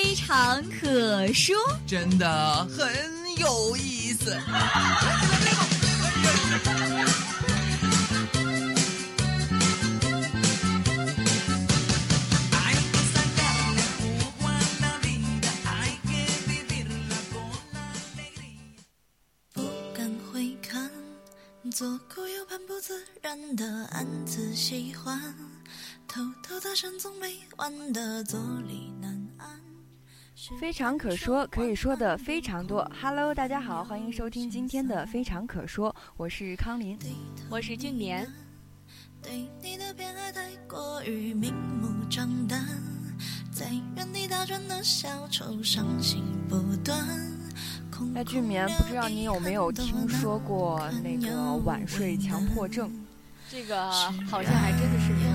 非常可说，真的很有意思。左顾右盼不自然的暗自喜欢，偷偷搭讪总没完的坐立。非常可说，可以说的非常多。Hello，大家好，欢迎收听今天的《非常可说》，我是康林，我是俊年。对你的偏爱太过于明目张胆，在原地打转的小丑，伤心不断。哎，俊眠，不知道你有没有听说过那个晚睡强迫症？这个好像还真的是没有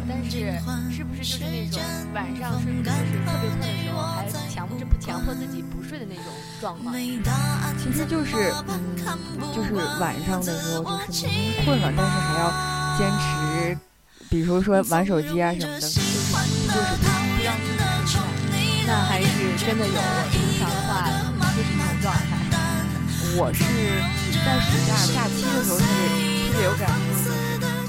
过。但是，是不是就是那种晚上睡不着时特别困的时候，还强迫不强迫自己不睡的那种状况？其实就是，嗯，就是晚上的时候，就是明明困了，但是还要坚持，比如说玩手机啊什么的，就是就是不让自己睡。那还是真的有。我平常的话就。是这种状态？我是在暑假假期的时候特别特别有感觉，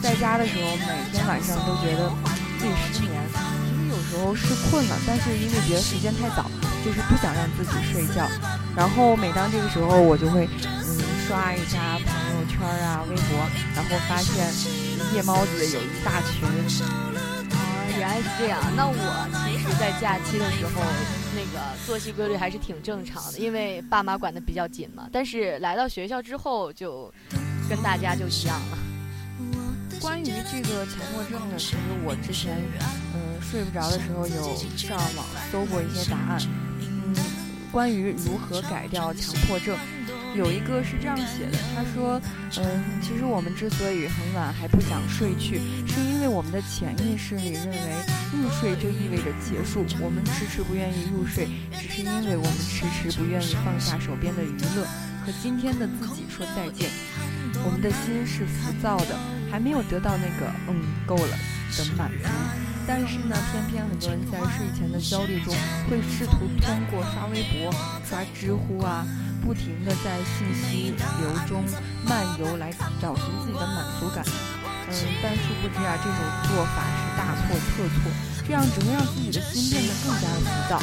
在家的时候每天晚上都觉得自己失眠。其实有时候是困了，但是因为觉得时间太早，就是不想让自己睡觉。然后每当这个时候，我就会嗯刷一下朋友圈啊、微博，然后发现夜猫子有一大群。啊原来是这样，那我其实，在假期的时候，那个作息规律还是挺正常的，因为爸妈管的比较紧嘛。但是来到学校之后，就跟大家就一样了。关于这个强迫症呢，其实我之前，嗯，睡不着的时候有上网搜过一些答案，嗯，关于如何改掉强迫症。有一个是这样写的，他说：“嗯，其实我们之所以很晚还不想睡去，是因为我们的潜意识里认为入睡就意味着结束。我们迟迟不愿意入睡，只是因为我们迟迟不愿意放下手边的娱乐，和今天的自己说再见。我们的心是浮躁的，还没有得到那个‘嗯，够了’的满足。但是呢，偏偏很多人在睡前的焦虑中，会试图通过刷微博、刷知乎啊。”不停地在信息流中漫游来找寻自己的满足感，嗯，但殊不知啊，这种做法是大错特错，这样只会让自己的心变得更加的浮躁。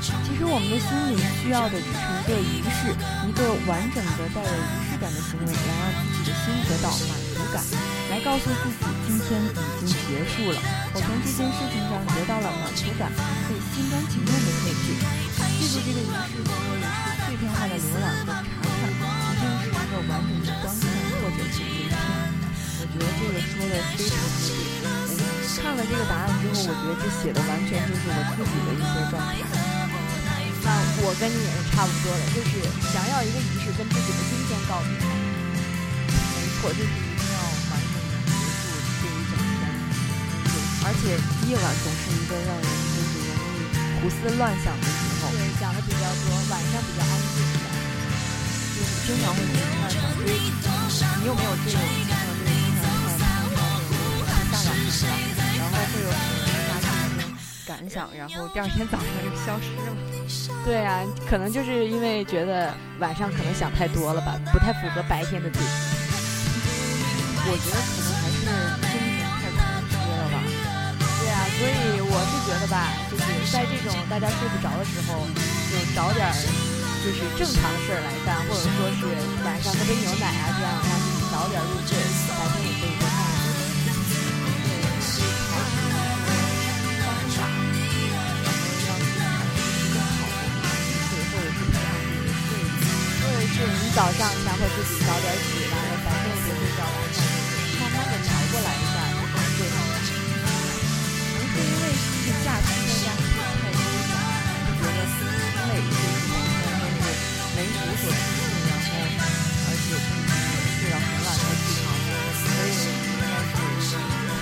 其实我们的心里需要的只是一个仪式，一个完整的带有仪式感的行为，来让自己的心得到满足感，来告诉自己今天已经结束了，我从这件事情上得到了满足感，可以心甘情愿的退去。记住这个仪式，可以是。碎片化的浏览和查看，一定是一个完整的观看或者是聆听。我觉得这个说的非常的对。看了这个答案之后，我觉得这写的完全就是我自己的一些状态。那我跟你也是差不多的，就是想要一个仪式，跟自己的今天告别。没错，就是一定要完整的结束这一整天。对，而且夜晚总是一个让人就是容易胡思乱想的时候。对，想的比较多，晚上比较安静。就是经常会胡思乱想，你有没有这种经常就是经常看看大晚上的，然后会有很大的感想，然后第二天早上就消失了？对啊，可能就是因为觉得晚上可能想太多了吧，不太符合白天的自己。我觉得可能还是精神太空缺了吧。对啊，所以我是觉得吧，就是在这种大家睡不着的时候，就找点儿。就是正常的事儿来干，或者说是晚上喝杯牛奶啊，这样让自己早点入睡，白天也可以多看早上强迫自己早点起来，白天也别睡着了，慢慢的调过来一下，就好过了。可能是因为这个假期在家太多了，就觉得累，就是每天都是没无所事事，然后而且睡到很晚才起床，所以应该是太闲了，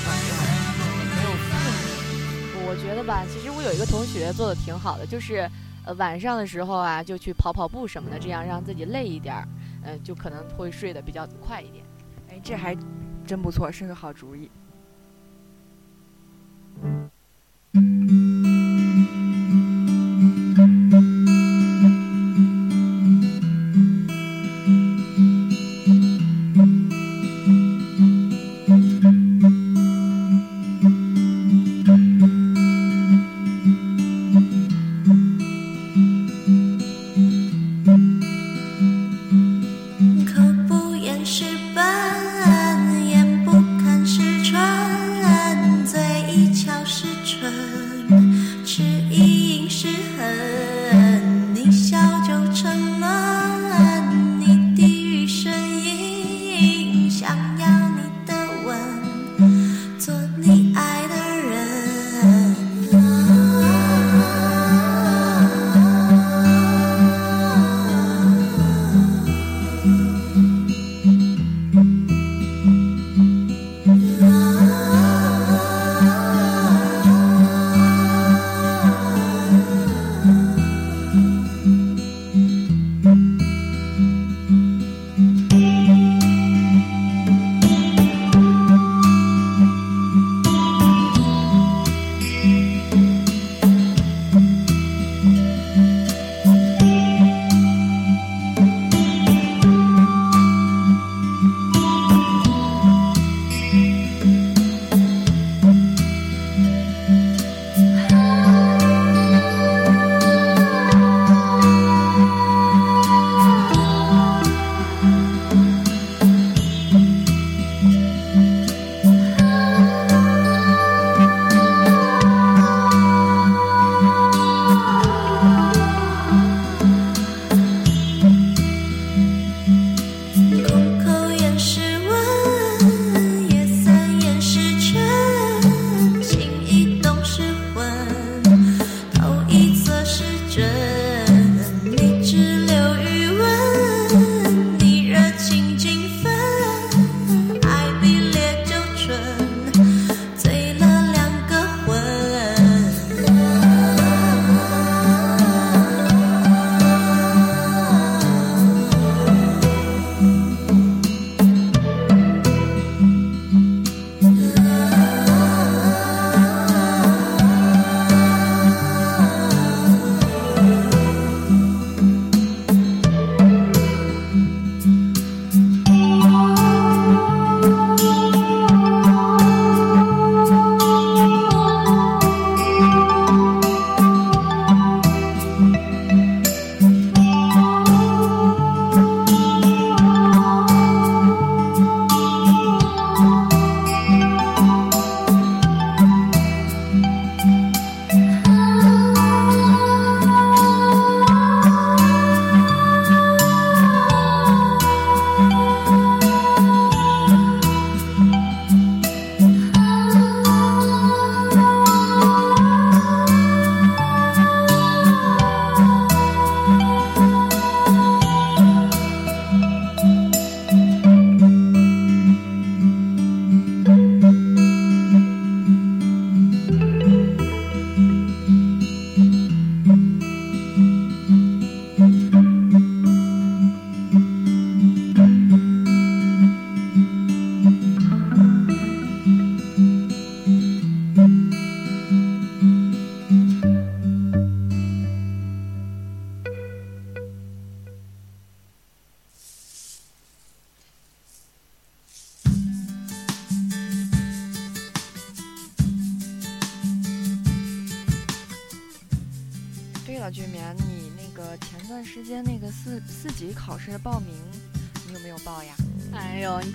导致晚上没有困。我觉得吧，其实我有一个同学做的挺好的，就是。晚上的时候啊，就去跑跑步什么的，这样让自己累一点儿，嗯，就可能会睡得比较快一点。哎，这还真不错，是个好主意。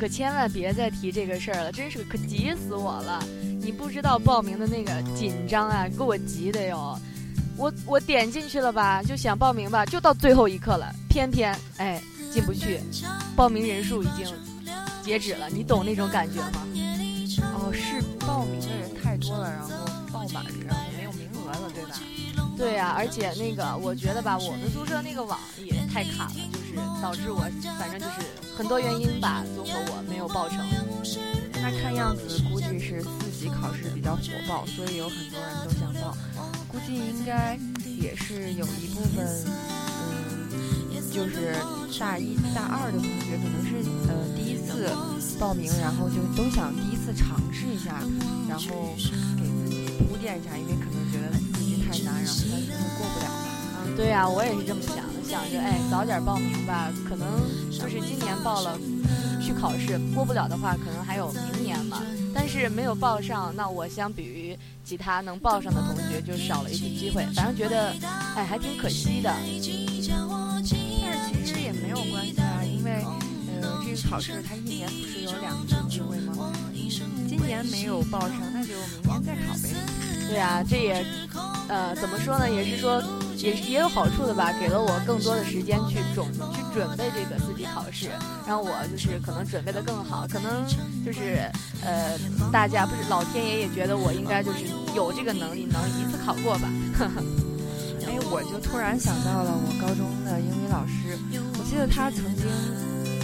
千万别再提这个事儿了，真是可急死我了！你不知道报名的那个紧张啊，给我急的哟！我我点进去了吧，就想报名吧，就到最后一刻了，偏偏哎进不去，报名人数已经截止了，你懂那种感觉吗？哦，是报名的人太多了，然后爆满，然后没有名额了，对吧？对呀，而且那个我觉得吧，我们宿舍那个网也太卡了，就是导致我反正就是。很多原因吧，综合我没有报成。那看样子估计是四级考试比较火爆，所以有很多人都想报。估计应该也是有一部分，嗯，就是大一大二的同学可能是呃第一次报名，然后就都想第一次尝试一下，然后给自己铺垫一下，因为可能觉得太难，然后他可能过不了。嗯，对呀，我也是这么想的，想着哎早点报名吧，可能就是今年报了。去考试过不了的话，可能还有明年嘛。但是没有报上，那我相比于其他能报上的同学，就少了一次机会。反正觉得，哎，还挺可惜的。但是其实也没有关系啊，因为，呃，这个考试它一年不是有两次机会吗？今年没有报上，那就明年再考呗。对啊，这也，呃，怎么说呢？也是说。也也有好处的吧，给了我更多的时间去准去准备这个四级考试，让我就是可能准备的更好，可能就是呃，大家不是老天爷也觉得我应该就是有这个能力能一次考过吧。哎，我就突然想到了我高中的英语老师，我记得他曾经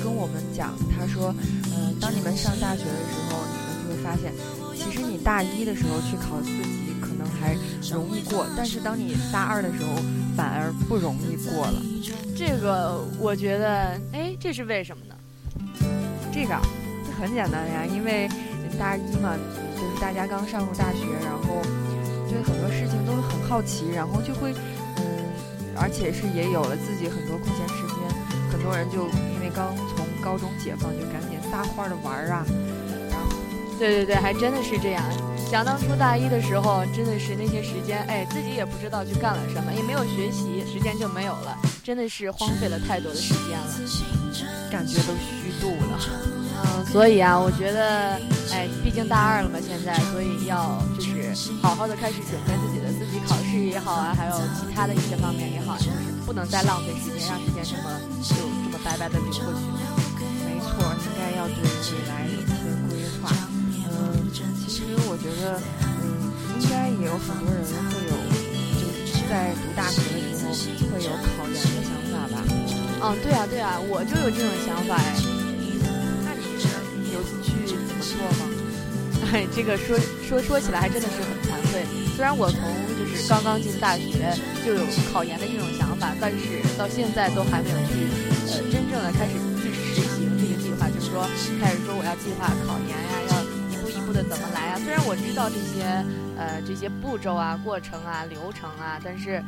跟我们讲，他说，嗯，当你们上大学的时候，你们就会发现，其实你大一的时候去考四级级。还容易过，但是当你大二的时候，反而不容易过了。这个我觉得，哎，这是为什么呢？这个这很简单呀，因为大一嘛，就是大家刚上入大学，然后对很多事情都很好奇，然后就会，嗯，而且是也有了自己很多空闲时间，很多人就因为刚从高中解放，就赶紧撒欢的玩啊。对对对，还真的是这样。想当初大一的时候，真的是那些时间，哎，自己也不知道去干了什么，也没有学习，时间就没有了，真的是荒废了太多的时间了，感觉都虚度了。嗯，所以啊，我觉得，哎，毕竟大二了嘛，现在，所以要就是好好的开始准备自己的自己考试也好啊，还有其他的一些方面也好，就是不能再浪费时间，让时间这么就这么白白的流过去。没错，应该要对未来有些规划。我觉得，嗯，应该也有很多人会有，就是在读大学的时候会有考研的想法吧。嗯，对啊，对啊，我就有这种想法哎。那你有去怎么做吗？哎，这个说说说起来还真的是很惭愧。虽然我从就是刚刚进大学就有考研的这种想法，但是到现在都还没有去呃真正的开始去实行这个计划，就是说开始说我要计划考研呀，要。的怎么来啊？虽然我知道这些，呃，这些步骤啊、过程啊、流程啊，但是，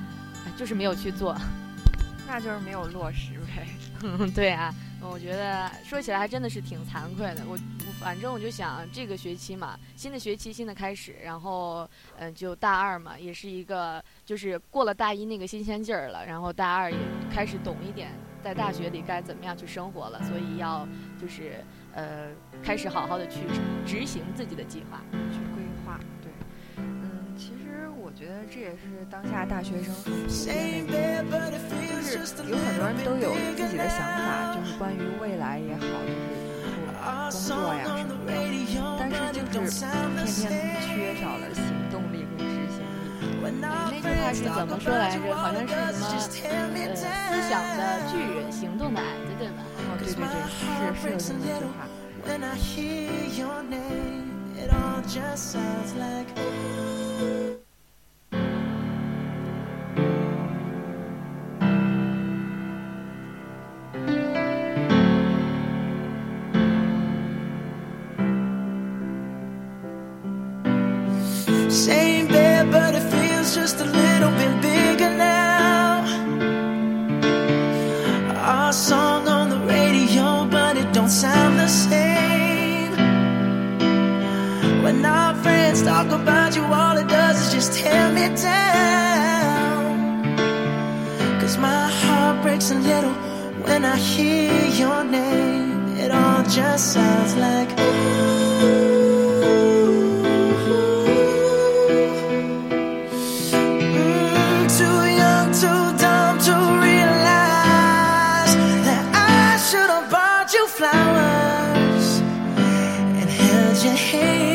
就是没有去做，那就是没有落实呗。对啊，我觉得说起来还真的是挺惭愧的。我，反正我就想，这个学期嘛，新的学期新的开始，然后，嗯，就大二嘛，也是一个，就是过了大一那个新鲜劲儿了，然后大二也开始懂一点，在大学里该怎么样去生活了，所以要就是。呃，开始好好的去执行自己的计划，去规划。对，嗯，其实我觉得这也是当下大学生很普遍的一个，就是有很多人都有自己的想法，就是关于未来也好，就是工作呀什么的，但是就是偏偏缺少了行动力和执行力。那句话是怎么说来着？好像是什么呃，思想的巨人，行动的矮子，对吧？哦对对对，是是有这么一句话。When I hear your name, it all just sounds like. hear your name, it all just sounds like Too young, too dumb to realize that I should have bought you flowers and held your hand.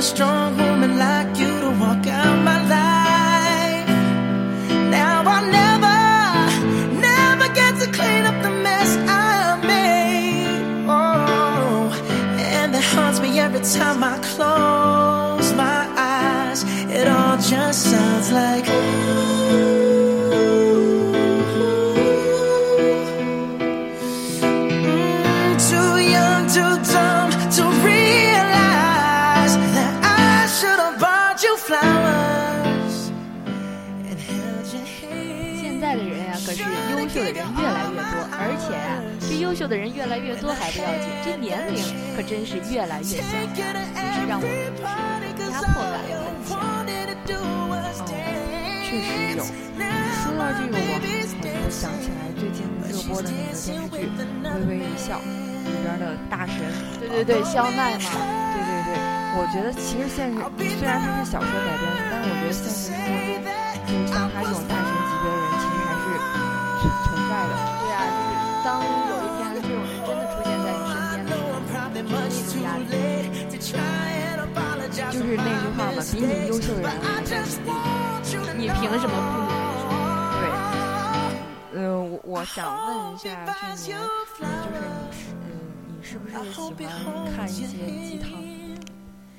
stronghold. 的人越来越多还不要紧，这年龄可真是越来越小呀，真是让我们就是压迫感很强。确实有。说到这个，我我就想起来最近热播的那个电视剧《微微一笑》里边的大神，对对对，肖奈嘛，对对对，我觉得其实现实虽然它是小说改编的，但是我觉得现实生活中，就是像他这种大神级别的人，其实还是存存在的。对啊，就是当有时候，你的那种压力，就是那句话嘛，比你优秀的人还在心里。你凭什么不努力？对，呃，我我想问一下俊年，嗯，就是你，嗯，你是不是喜欢看一些鸡汤？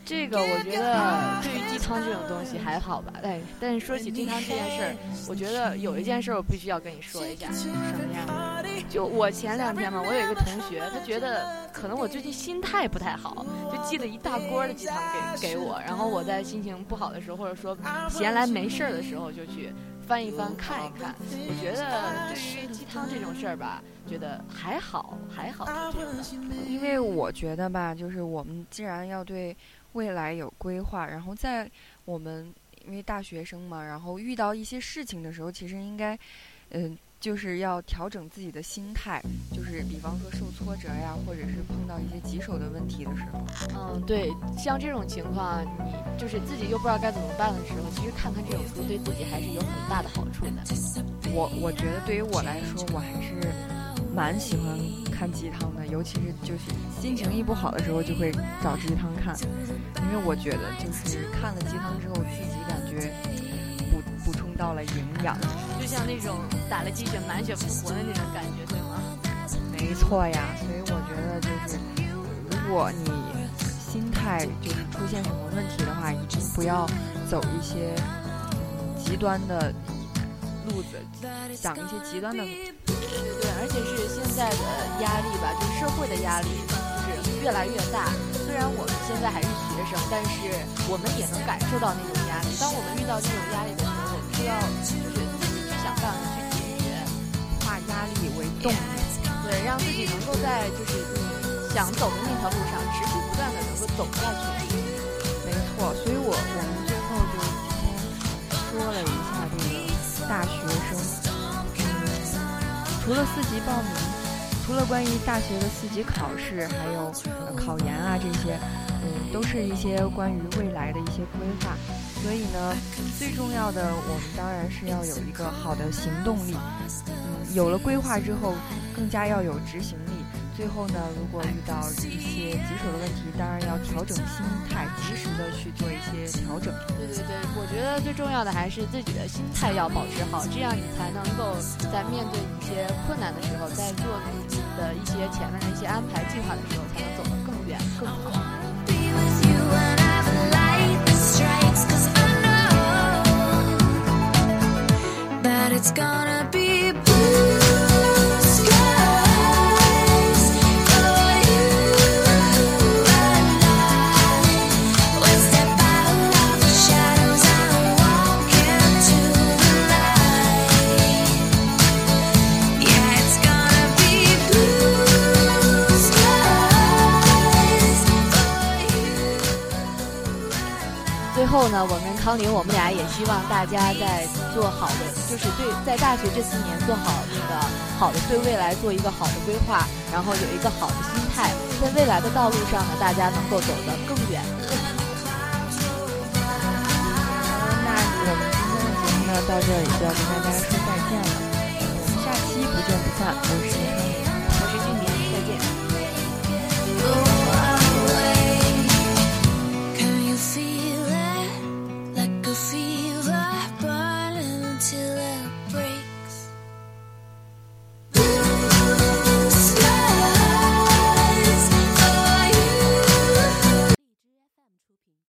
这个我觉得对于鸡汤这种东西还好吧，哎，但是说起鸡汤这件事儿，我觉得有一件事儿我必须要跟你说一下，什么呀？就我前两天嘛，我有一个同学，他觉得可能我最近心态不太好，就寄了一大锅的鸡汤给给我，然后我在心情不好的时候，或者说闲来没事儿的时候，就去翻一翻看一看。我觉得对于鸡汤这种事儿吧，觉得还好还好，就这样的。因为我觉得吧，就是我们既然要对未来有规划，然后在我们因为大学生嘛，然后遇到一些事情的时候，其实应该，嗯、就是要调整自己的心态，就是比方说受挫折呀，或者是碰到一些棘手的问题的时候，嗯，对，像这种情况，你就是自己又不知道该怎么办的时候，其实看看这种书对自己还是有很大的好处的。我我觉得对于我来说，我还是蛮喜欢看鸡汤的，尤其是就是心情一不好的时候，就会找鸡汤看，因为我觉得就是看了鸡汤之后，自己感觉补补充到了营养。就像那种打了鸡血满血复活的那种感觉，对吗？没错呀，所以我觉得就是，如果你心态就是出现什么问题的话，一定不要走一些嗯极端的路子，想一些极端的。对，而且是现在的压力吧，就是社会的压力，就是越来越大。虽然我们现在还是学生，但是我们也能感受到那种压力。当我们遇到这种压力的时候，我们是要就是自己去想办法去解决，化压力为动力。对，让自己能够在就是你想走的那条路上持续不断的能够走下去。没错，所以我我们最后就今天说了一下这个大学生，嗯，除了四级报名，除了关于大学的四级考试，还有、考研啊这些，嗯，都是一些关于未来的一些规划。所以呢，最重要的，我们当然是要有一个好的行动力。嗯，有了规划之后，更加要有执行力。最后呢，如果遇到一些棘手的问题，当然要调整心态，及时的去做一些调整。对对对，我觉得最重要的还是自己的心态要保持好，这样你才能够在面对一些困难的时候，在做自己的一些前面的一些安排计划的时候，才能走得当年我们俩也希望大家在做好的，就是对，在大学这四年做好那个好的，对未来做一个好的规划，然后有一个好的心态。在未来的道路上呢，大家能够走得更远。好，那我们今天的节目呢，到这里就要跟大家说再见了。我们下期不见不散，我是。